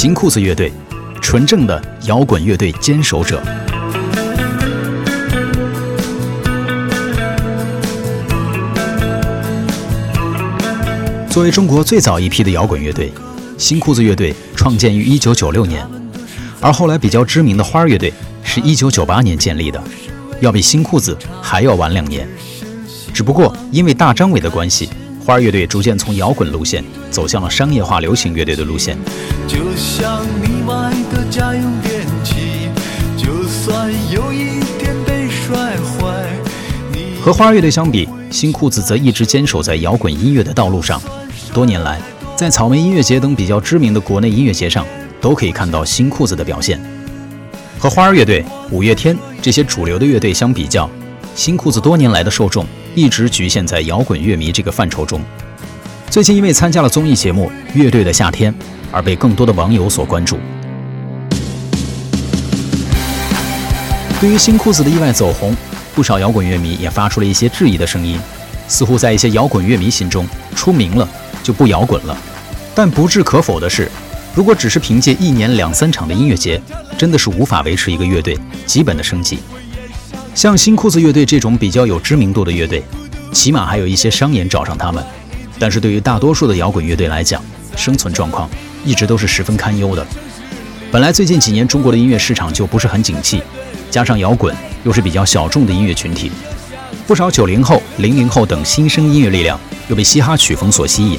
新裤子乐队，纯正的摇滚乐队坚守者。作为中国最早一批的摇滚乐队，新裤子乐队创建于一九九六年，而后来比较知名的花儿乐队是一九九八年建立的，要比新裤子还要晚两年。只不过因为大张伟的关系。花儿乐队逐渐从摇滚路线走向了商业化流行乐队的路线。就像你买的家用电器，就算有一天被摔坏。和花儿乐队相比，新裤子则一直坚守在摇滚音乐的道路上。多年来，在草莓音乐节等比较知名的国内音乐节上，都可以看到新裤子的表现。和花儿乐队、五月天这些主流的乐队相比较，新裤子多年来的受众。一直局限在摇滚乐迷这个范畴中。最近因为参加了综艺节目《乐队的夏天》，而被更多的网友所关注。对于新裤子的意外走红，不少摇滚乐迷也发出了一些质疑的声音。似乎在一些摇滚乐迷心中，出名了就不摇滚了。但不置可否的是，如果只是凭借一年两三场的音乐节，真的是无法维持一个乐队基本的生计。像新裤子乐队这种比较有知名度的乐队，起码还有一些商演找上他们。但是对于大多数的摇滚乐队来讲，生存状况一直都是十分堪忧的。本来最近几年中国的音乐市场就不是很景气，加上摇滚又是比较小众的音乐群体，不少九零后、零零后等新生音乐力量又被嘻哈曲风所吸引，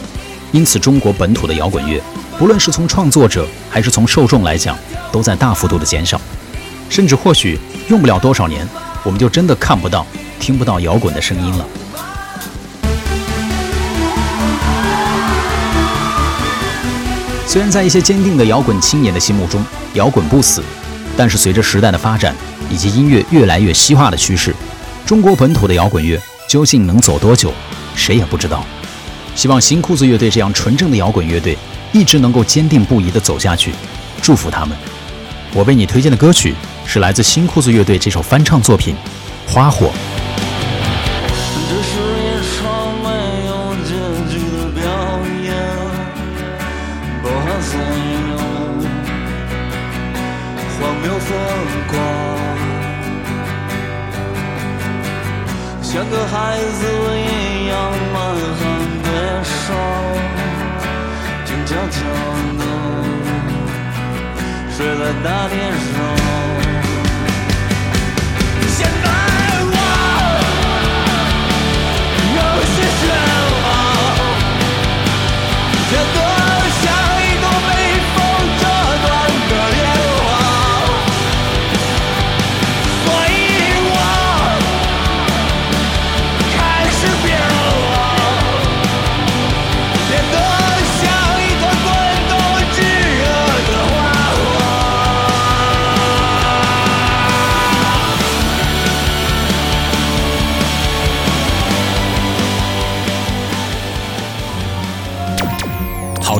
因此中国本土的摇滚乐，不论是从创作者还是从受众来讲，都在大幅度的减少，甚至或许用不了多少年。我们就真的看不到、听不到摇滚的声音了。虽然在一些坚定的摇滚青年的心目中，摇滚不死，但是随着时代的发展以及音乐越来越西化的趋势，中国本土的摇滚乐究竟能走多久，谁也不知道。希望新裤子乐队这样纯正的摇滚乐队一直能够坚定不移地走下去，祝福他们。我为你推荐的歌曲。是来自新裤子乐队这首翻唱作品《花火》。像个孩子一样满含悲伤，静悄悄的睡在大地上。